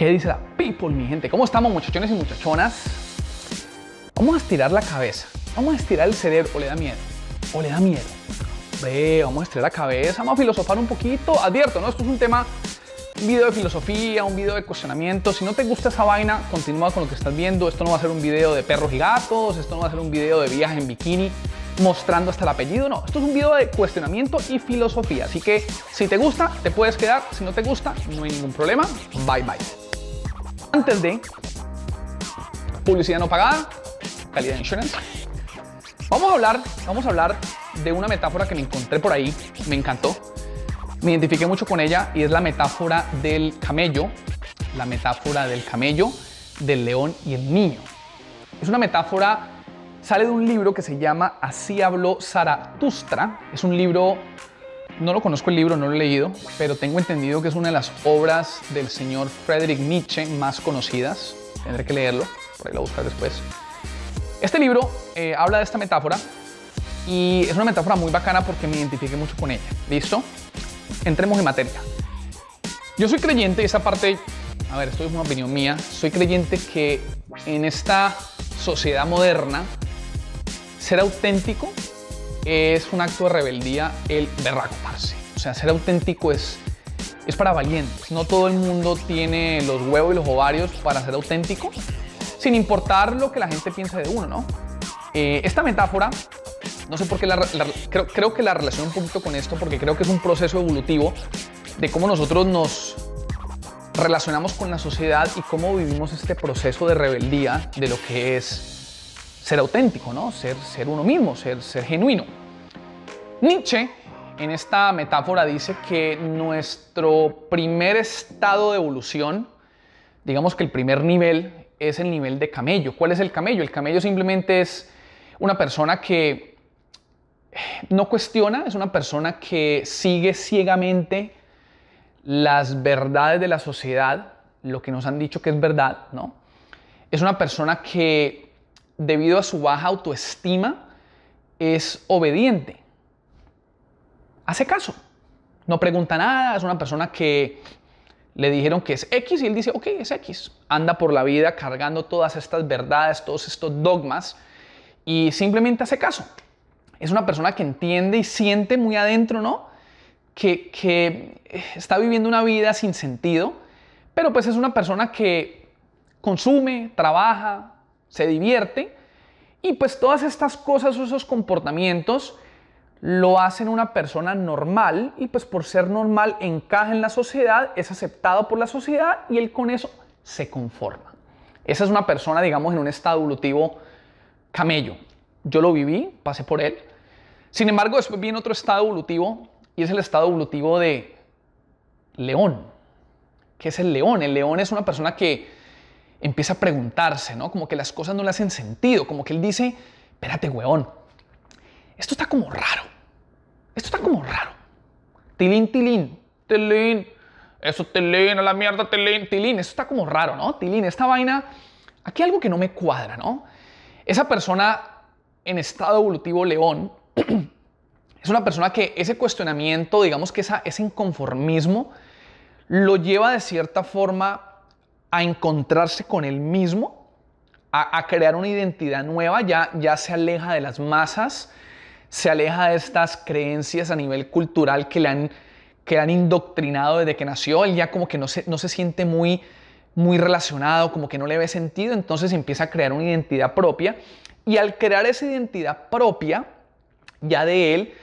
¿Qué dice la people, mi gente? ¿Cómo estamos, muchachones y muchachonas? Vamos a estirar la cabeza. Vamos a estirar el cerebro. ¿O le da miedo? ¿O le da miedo? Ve, vamos a estirar la cabeza. Vamos a filosofar un poquito. Advierto, ¿no? Esto es un tema, un video de filosofía, un video de cuestionamiento. Si no te gusta esa vaina, continúa con lo que estás viendo. Esto no va a ser un video de perros y gatos. Esto no va a ser un video de viaje en bikini mostrando hasta el apellido. No, esto es un video de cuestionamiento y filosofía. Así que si te gusta, te puedes quedar. Si no te gusta, no hay ningún problema. Bye bye. Antes de publicidad no pagada, calidad insurance. Vamos a hablar, vamos a hablar de una metáfora que me encontré por ahí, me encantó. Me identifiqué mucho con ella y es la metáfora del camello, la metáfora del camello, del león y el niño. Es una metáfora sale de un libro que se llama Así habló Zaratustra. Es un libro, no lo conozco el libro, no lo he leído, pero tengo entendido que es una de las obras del señor Friedrich Nietzsche más conocidas. Tendré que leerlo, por ahí lo buscar después. Este libro eh, habla de esta metáfora y es una metáfora muy bacana porque me identifiqué mucho con ella. ¿Listo? Entremos en materia. Yo soy creyente, esa parte, a ver, esto es una opinión mía, soy creyente que en esta sociedad moderna ser auténtico es un acto de rebeldía el berraco, O sea, ser auténtico es, es para valientes. No todo el mundo tiene los huevos y los ovarios para ser auténtico, sin importar lo que la gente piense de uno, ¿no? Eh, esta metáfora, no sé por qué la, creo, creo que la relaciono un poquito con esto, porque creo que es un proceso evolutivo de cómo nosotros nos relacionamos con la sociedad y cómo vivimos este proceso de rebeldía de lo que es ser auténtico, ¿no? Ser, ser uno mismo, ser, ser genuino. Nietzsche en esta metáfora dice que nuestro primer estado de evolución, digamos que el primer nivel es el nivel de camello. ¿Cuál es el camello? El camello simplemente es una persona que no cuestiona, es una persona que sigue ciegamente las verdades de la sociedad, lo que nos han dicho que es verdad, ¿no? Es una persona que debido a su baja autoestima, es obediente. Hace caso. No pregunta nada, es una persona que le dijeron que es X y él dice, ok, es X. Anda por la vida cargando todas estas verdades, todos estos dogmas y simplemente hace caso. Es una persona que entiende y siente muy adentro, ¿no? Que, que está viviendo una vida sin sentido, pero pues es una persona que consume, trabaja, se divierte y pues todas estas cosas esos comportamientos lo hacen una persona normal y pues por ser normal encaja en la sociedad, es aceptado por la sociedad y él con eso se conforma. Esa es una persona, digamos, en un estado evolutivo camello. Yo lo viví, pasé por él. Sin embargo, después viene otro estado evolutivo y es el estado evolutivo de león. ¿Qué es el león? El león es una persona que empieza a preguntarse, ¿no? Como que las cosas no le hacen sentido, como que él dice, espérate, weón, esto está como raro, esto está como raro. Tilín, tilín, tilín, eso tilín, a la mierda, tilín, tilín, esto está como raro, ¿no? Tilín, esta vaina, aquí hay algo que no me cuadra, ¿no? Esa persona en estado evolutivo león es una persona que ese cuestionamiento, digamos que esa, ese inconformismo, lo lleva de cierta forma a encontrarse con él mismo, a, crear una identidad nueva, ya, ya se aleja de las masas, se aleja de estas creencias a nivel cultural que le han, que han indoctrinado desde que nació, él ya como que no se, no se siente muy, muy relacionado, como que no le ve sentido, entonces empieza a crear una identidad propia y al crear esa identidad propia, ya de él,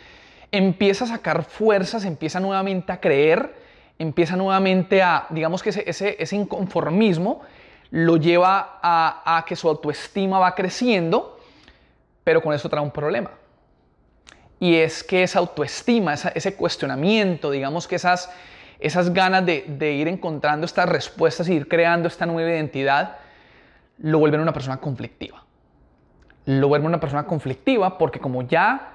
empieza a sacar fuerzas, empieza nuevamente a creer, empieza nuevamente a, digamos que ese, ese, inconformismo lo lleva a, que su autoestima va creciendo, pero con eso trae un problema. Y es que esa autoestima, ese cuestionamiento, digamos que esas, esas ganas de, ir encontrando estas respuestas y ir creando esta nueva identidad, lo vuelven una persona conflictiva. Lo vuelven una persona conflictiva porque como ya,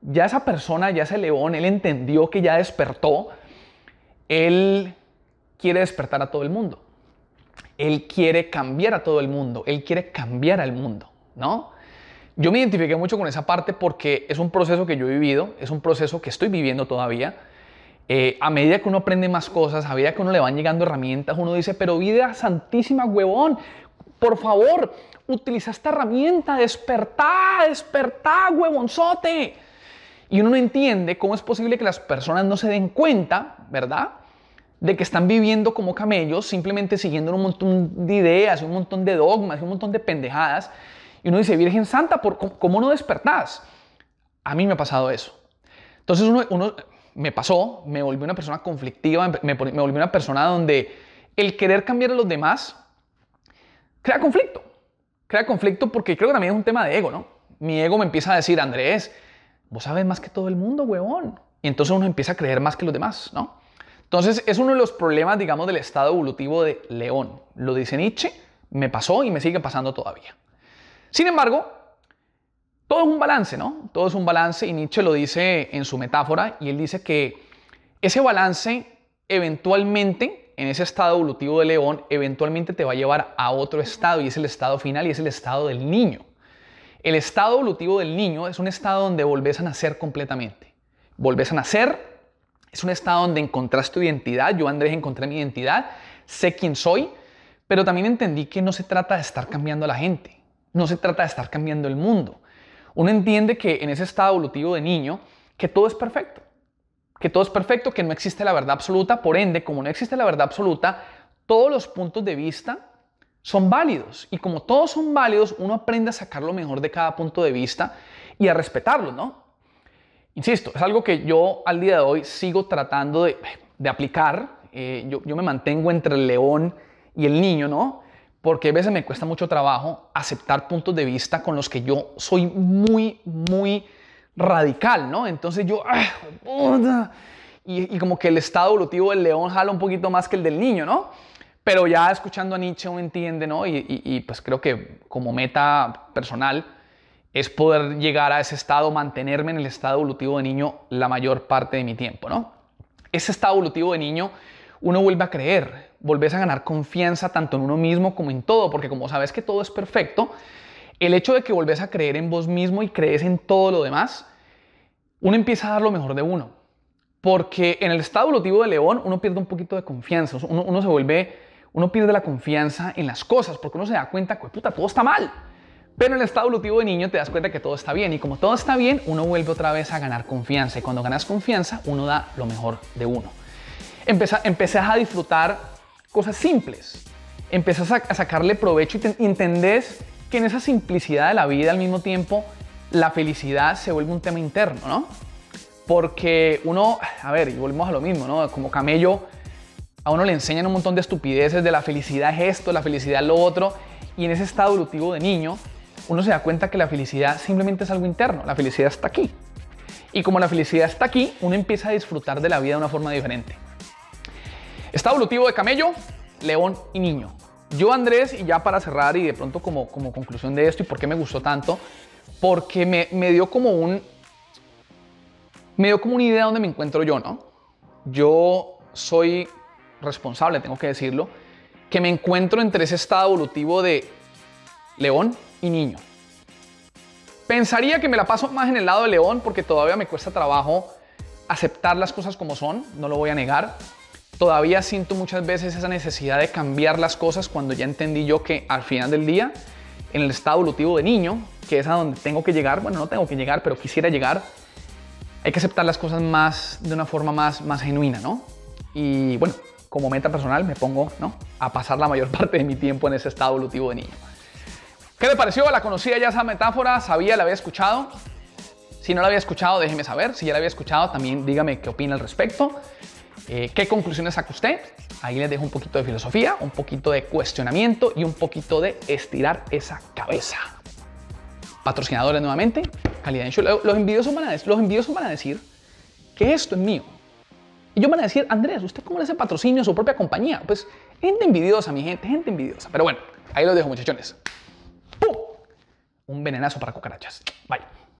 ya esa persona, ya ese león, él entendió que ya despertó, él quiere despertar a todo el mundo. Él quiere cambiar a todo el mundo. Él quiere cambiar al mundo, ¿no? Yo me identifiqué mucho con esa parte porque es un proceso que yo he vivido, es un proceso que estoy viviendo todavía eh, a medida que uno aprende más cosas, a medida que uno le van llegando herramientas, uno dice, pero vida santísima, huevón, por favor, utiliza esta herramienta, despertá, despertá, huevonzote. Y uno no entiende cómo es posible que las personas no se den cuenta, ¿verdad? De que están viviendo como camellos, simplemente siguiendo un montón de ideas, un montón de dogmas, un montón de pendejadas. Y uno dice, Virgen Santa, ¿cómo no despertás? A mí me ha pasado eso. Entonces uno, me pasó, me volví una persona conflictiva, me, me volví una persona donde el querer cambiar a los demás crea conflicto. Crea conflicto porque creo que también es un tema de ego, ¿no? Mi ego me empieza a decir, Andrés, vos sabes más que todo el mundo, huevón. Y entonces uno empieza a creer más que los demás, ¿no? Entonces es uno de los problemas, digamos, del estado evolutivo de león. Lo dice Nietzsche, me pasó y me sigue pasando todavía. Sin embargo, todo es un balance, ¿no? Todo es un balance y Nietzsche lo dice en su metáfora y él dice que ese balance eventualmente, en ese estado evolutivo de león, eventualmente te va a llevar a otro estado y es el estado final y es el estado del niño. El estado evolutivo del niño es un estado donde volvés a nacer completamente. Volvés a nacer, es un estado donde encontrás tu identidad. Yo, Andrés, encontré mi identidad, sé quién soy, pero también entendí que no se trata de estar cambiando a la gente, no se trata de estar cambiando el mundo. Uno entiende que en ese estado evolutivo de niño, que todo es perfecto, que todo es perfecto, que no existe la verdad absoluta, por ende, como no existe la verdad absoluta, todos los puntos de vista son válidos. Y como todos son válidos, uno aprende a sacar lo mejor de cada punto de vista y a respetarlo, ¿no? Insisto, es algo que yo al día de hoy sigo tratando de, aplicar. Eh, yo, yo me mantengo entre el león y el niño, ¿no? Porque a veces me cuesta mucho trabajo aceptar puntos de vista con los que yo soy muy, muy radical, ¿no? Entonces yo, ah, y, y, como que el estado evolutivo del león jala un poquito más que el del niño, ¿no? Pero ya escuchando a Nietzsche uno entiende, ¿no? Y, pues creo que como meta personal es poder llegar a ese estado, mantenerme en el estado evolutivo de niño la mayor parte de mi tiempo, ¿no? Ese estado evolutivo de niño uno vuelve a creer, volvés a ganar confianza tanto en uno mismo como en todo, porque como sabes que todo es perfecto, el hecho de que volvés a creer en vos mismo y crees en todo lo demás, uno empieza a dar lo mejor de uno. Porque en el estado evolutivo de león uno pierde un poquito de confianza, uno, se vuelve uno pierde la confianza en las cosas porque uno se da cuenta que, puta, todo está mal. Pero en el estado evolutivo de niño te das cuenta que todo está bien y como todo está bien, uno vuelve otra vez a ganar confianza y cuando ganas confianza, uno da lo mejor de uno. Empezás a disfrutar cosas simples, empezás a, sacarle provecho y, entendés que en esa simplicidad de la vida al mismo tiempo la felicidad se vuelve un tema interno, ¿no? Porque uno, a ver, y volvemos a lo mismo, ¿no? Como camello a uno le enseñan un montón de estupideces de la felicidad es esto, la felicidad es lo otro, y en ese estado evolutivo de niño, uno se da cuenta que la felicidad simplemente es algo interno, la felicidad está aquí. Y como la felicidad está aquí, uno empieza a disfrutar de la vida de una forma diferente. Estado evolutivo de camello, león y niño. Yo, Andrés, y ya para cerrar y de pronto como, como conclusión de esto y por qué me gustó tanto, porque me, me dio como un... Me dio como una idea donde me encuentro yo, ¿no? Yo soy responsable, tengo que decirlo, que me encuentro entre ese estado evolutivo de león y niño. Pensaría que me la paso más en el lado de león porque todavía me cuesta trabajo aceptar las cosas como son, no lo voy a negar. Todavía siento muchas veces esa necesidad de cambiar las cosas cuando ya entendí yo que al final del día, en el estado evolutivo de niño, que es a donde tengo que llegar, bueno, no tengo que llegar, pero quisiera llegar, hay que aceptar las cosas más de una forma más, más genuina, ¿no? Y bueno, como meta personal me pongo ¿no? a pasar la mayor parte de mi tiempo en ese estado evolutivo de niño. ¿Qué le pareció? ¿La conocía ya esa metáfora? ¿Sabía? ¿La había escuchado? Si no la había escuchado, déjeme saber. Si ya la había escuchado, también dígame qué opina al respecto. Eh, ¿Qué conclusiones saca usted? Ahí les dejo un poquito de filosofía, un poquito de cuestionamiento y un poquito de estirar esa cabeza. Patrocinadores nuevamente, calidad en Los envidiosos van a, los envidiosos van a decir que esto es mío y yo van a decir, Andrés, ¿usted cómo le hace patrocinio a su propia compañía? Pues gente envidiosa, mi gente, gente envidiosa. Pero bueno, ahí lo dejo, muchachones. ¡Pum! Un venenazo para cucarachas. Bye.